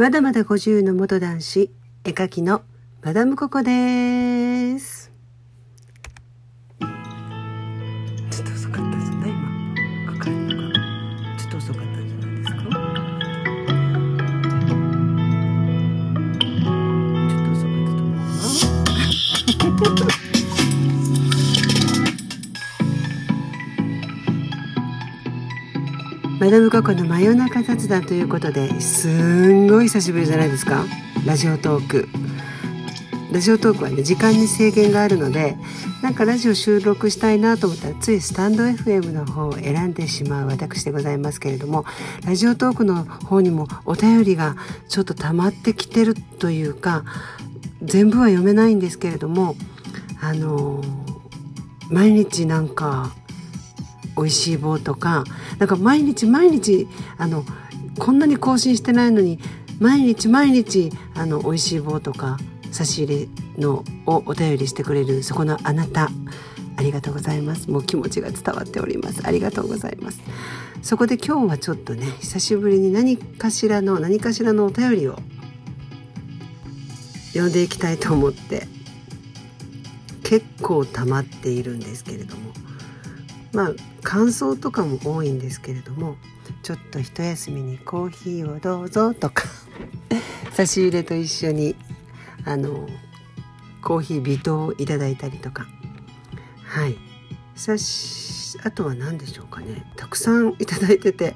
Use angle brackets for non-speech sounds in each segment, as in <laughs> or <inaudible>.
まだまだ50の元男子、絵描きのマダムココです。ちょっと遅かったですね、今。かかるのが。ちょっと遅かったんじゃないですか。ちょっと遅かったと思うわ。マダムココの真夜中雑談ということですんごい久しぶりじゃないですか。ラジオトーク。ラジオトークはね時間に制限があるのでなんかラジオ収録したいなと思ったらついスタンド FM の方を選んでしまう私でございますけれどもラジオトークの方にもお便りがちょっと溜まってきてるというか全部は読めないんですけれどもあの毎日なんか美味しい棒とかなんか毎日毎日あのこんなに更新してないのに毎日毎日あの美味しい棒とか差し入れのをお便りしてくれるそこのあなた。ありがとうございます。もう気持ちが伝わっております。ありがとうございます。そこで今日はちょっとね久しぶりに何かしらの何かしらのお便りを読んでいきたいと思って結構溜まっているんですけれども。まあ感想とかも多いんですけれどもちょっと一休みにコーヒーをどうぞとか <laughs> 差し入れと一緒にあのコーヒー微糖をいただいたりとか。はい。さしあとは何でしょうかね。たくさんいただいてて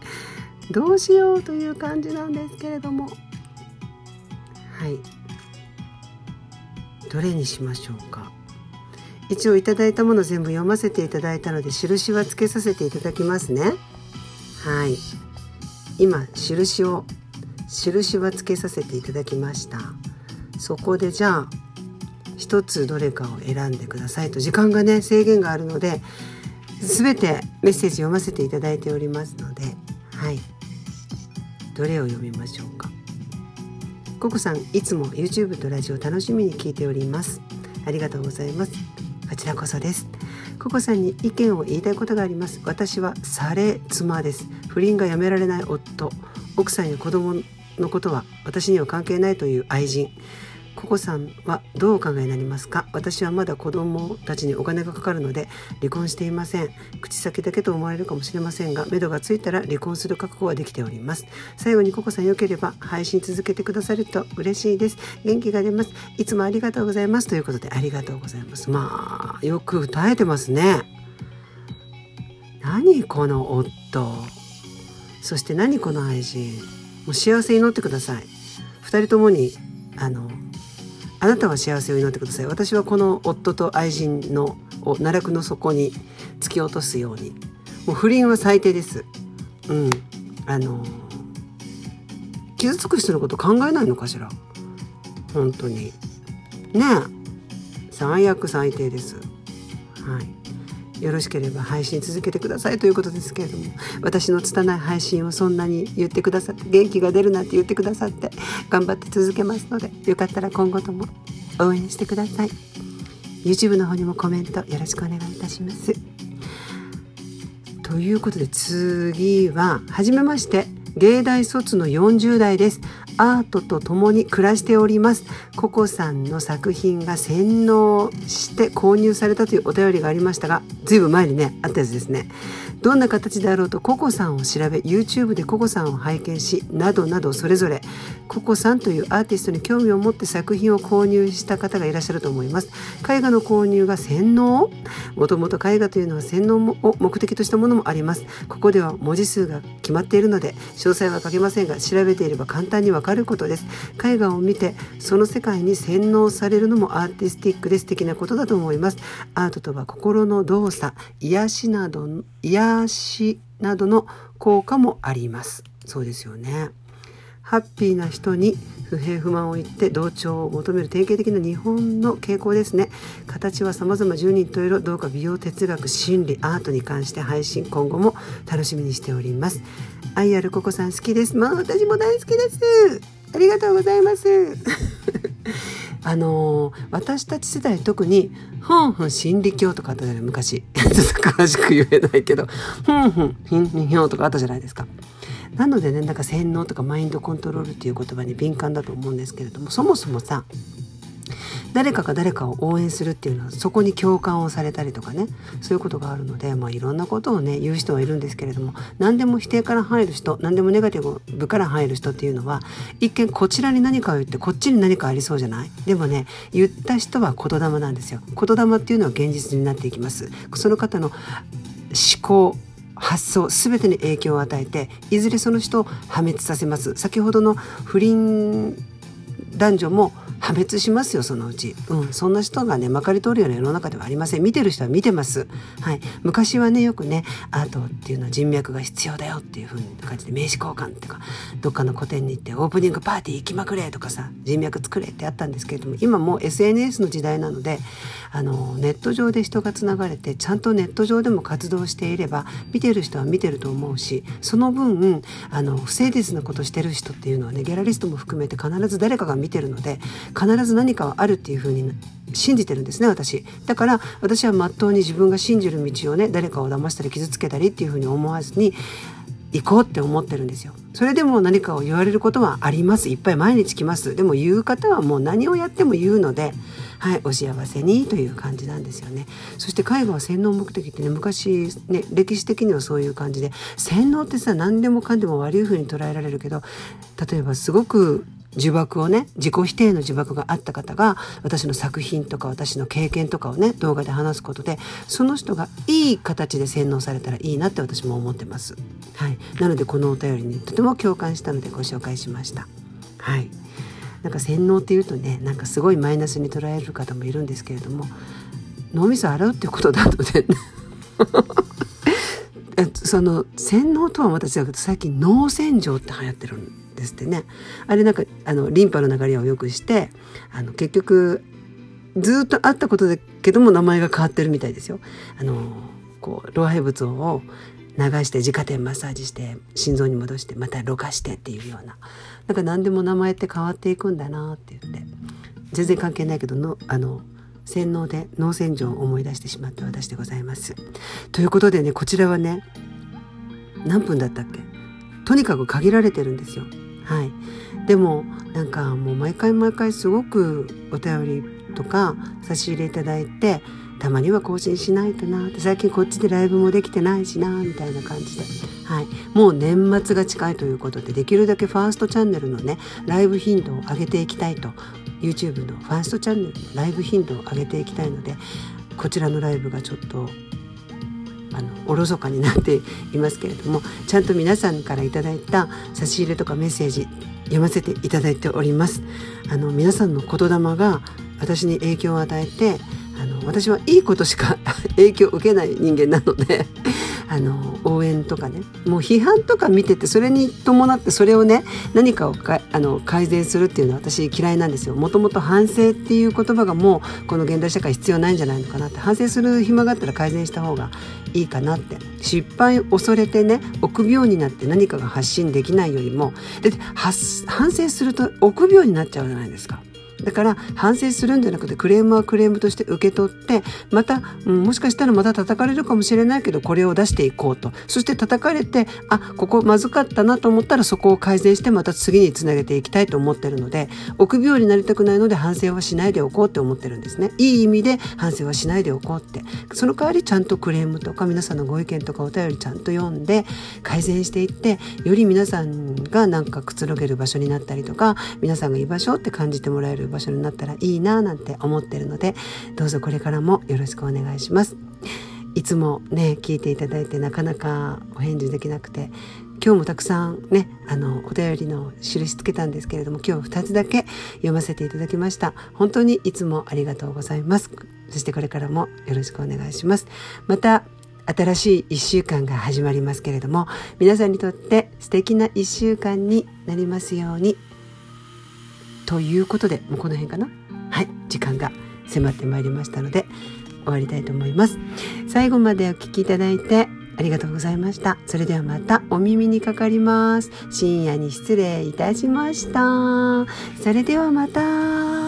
どうしようという感じなんですけれども。はい。どれにしましょうか。一応いただいたもの全部読ませていただいたので印はつけさせていただきますね。はい。今印を印はつけさせていただきました。そこでじゃあ一つどれかを選んでくださいと。時間がね制限があるので全てメッセージ読ませていただいておりますので。はい。どれを読みましょうか。ココさんいつも YouTube とラジオ楽しみに聞いております。ありがとうございます。こちらこそです。ココさんに意見を言いたいことがあります。私はされ妻です。不倫がやめられない夫。奥さんや子供のことは私には関係ないという愛人。ココさんはどうお考えになりますか？私はまだ子供たちにお金がかかるので離婚していません。口先だけと思われるかもしれませんが目処がついたら離婚する覚悟はできております。最後にココさん良ければ配信続けてくださると嬉しいです。元気が出ます。いつもありがとうございます。ということでありがとうございます。まあよく耐えてますね。何この夫。そして何この愛人。もう幸せに祈ってください。二人ともにあのあなたは幸せを祈ってください。私はこの夫と愛人のを奈落の底に突き落とすように。もう不倫は最低です。うん。あの傷つく人のこと考えないのかしら？本当に。ねえ。最悪最低です。はい。よろしければ配信続けてくださいということですけれども私の拙い配信をそんなに言ってくださって元気が出るなんて言ってくださって頑張って続けますのでよかったら今後とも応援してください。YouTube の方にもコメントよろしくお願いいたします。ということで次は初めまして芸大卒の40代です。アートと共に暮らしております。ココさんの作品が洗脳して購入されたというお便りがありましたがずいぶん前にねあったやつですね。どんな形であろうとココさんを調べ YouTube でココさんを拝見しなどなどそれぞれココさんというアーティストに興味を持って作品を購入した方がいらっしゃると思います。絵画の購入が洗脳？もともと絵画というのは洗脳を目的としたものもあります。ここでは文字数が決まっているので詳細は書けませんが調べていれば簡単にわかることです。絵画を見てその世界に洗脳されるのもアーティスティックで素敵なことだと思います。アートとは心の動作癒しなど癒しなどの効果もあります。そうですよね。ハッピーな人に不平不満を言って同調を求める典型的な日本の傾向ですね。形は様々十人十色どうか美容哲学心理アートに関して配信今後も楽しみにしております。愛あるココさん好きです。まあ私も大好きです。ありがとうございます。<laughs> あのー、私たち世代特にふんふん心理教とかあったじゃない。昔。<laughs> ちょっと詳しく言えないけど。ふんふんひんひんとかあったじゃないですか。なのでねなんか洗脳とかマインドコントロールっていう言葉に敏感だと思うんですけれどもそもそもさ誰かが誰かを応援するっていうのはそこに共感をされたりとかねそういうことがあるので、まあ、いろんなことをね言う人はいるんですけれども何でも否定から入る人何でもネガティブから入る人っていうのは一見こちらに何かを言ってこっちに何かありそうじゃない？でもね言った人は言霊なんですよ。言霊っていうのは現実になっていきます。その方の思考発想全てに影響を与えていずれその人を破滅させます。先ほどの不倫男女も破滅しますよそのうち、うん、そんな人がねまかり通るような世の中ではありません。見てる人は見てます、はい、昔はねよくねアートっていうのは人脈が必要だよっていう風な感じで名刺交換っていうかどっかの個展に行ってオープニングパーティー行きまくれとかさ人脈作れってあったんですけれども今もう SNS の時代なのであのネット上で人がつながれてちゃんとネット上でも活動していれば見てる人は見てると思うしその分あの不誠実なことしてる人っていうのはねギャラリストも含めて必ず誰かが見てるので必ず何かはあるっていうふうに信じてるんですね私。だから私はまっとうに自分が信じる道をね誰かを騙したり傷つけたりっていうふうに思わずに行こうって思ってるんですよ。それでも何かを言われることはあります。いっぱい毎日来ます。でも言う方はもう何をやっても言うのではいお幸せにという感じなんですよね。そして絵画は洗脳目的ってね昔ね歴史的にはそういう感じで洗脳ってさ何でもかんでも悪い風に捉えられるけど例えばすごく呪縛をね自己否定の呪縛があった方が私の作品とか私の経験とかをね動画で話すことでその人がいい形で洗脳されたらいいなって私も思ってます。はい、なのでこのお便りにとても共感したのでご紹介しました。はいなんか洗脳っていうとねなんかすごいマイナスに捉える方もいるんですけれども脳みそ洗うっていうことだとね <laughs> その洗脳とはまた違うけど最近脳洗浄って流行ってるんですってねあれなんかあのリンパの流れを良くしてあの結局ずっとあったことだけども名前が変わってるみたいですよ。あのこう老廃物を流して自家点マッサージして心臓に戻してまたろ過してっていうようななんか何でも名前って変わっていくんだなって言って全然関係ないけどのあの洗脳で脳洗浄を思い出してしまった私でございます。ということでねこちらはね何分だったっけ？とにかく限られてるんですよ。はい、でもなんかもう毎回毎回すごくお便りとか差し入れいただいてたまには更新しないとなって最近こっちでライブもできてないしなみたいな感じで、はい、もう年末が近いということでできるだけファーストチャンネルのねライブ頻度を上げていきたいと YouTube のファーストチャンネルのライブ頻度を上げていきたいのでこちらのライブがちょっとあのおろそかになっていますけれどもちゃんと皆さんから頂いた差し入れとかメッセージ読ませていただいております。あの皆さんの言霊が私に影響を与えてあの私はいいことしか <laughs> 影響を受けない人間なのであの応援とかね。もう批判とか見ててそれに伴ってそれをね何かをかあの改善するっていうのは私嫌いなんですよ。もともと反省っていう言葉がもうこの現代社会必要ないんじゃないのかなって。反省する暇があったら改善した方がいいかなって。失敗を恐れてね臆病になって何かが発信できないよりも。で反省すると臆病になっちゃうじゃないですか。だから反省するんじゃなくてクレームはクレームとして受け取ってまた、うん、もしかしたらまた叩かれるかもしれないけどこれを出していこうと。そして叩かれてあここまずかったなと思ったらそこを改善してまた次につなげていきたいと思ってるので臆病になりたくないので反省はしないでおこうって思ってるんですね。いい意味で反省はしないでおこうって。その代わりちゃんとクレームとか皆さんのご意見とかお便りちゃんと読んで改善していってより皆さんがなんかくつろげる場所になったりとか皆さんが居場所って感じてもらえる場所になったらいいななんて思ってるのでどうぞこれからもよろしくお願いします。いつもね聞いていただいてなかなかお返事できなくて今日もたくさんねあのお便りの印つけたんですけれども今日2つだけ読ませていただきました。本当にいつもありがとうございます。そしてこれからもよろしくお願いします。また新しい1週間が始まりますけれども皆さんにとって素敵な1週間になりますように。ということでもうこの辺かな？はい時間が迫ってまいりましたので終わりたいと思います。最後までお聴きいただいてありがとうございました。それではまたお耳にかかります。深夜に失礼いたしました。それではまた。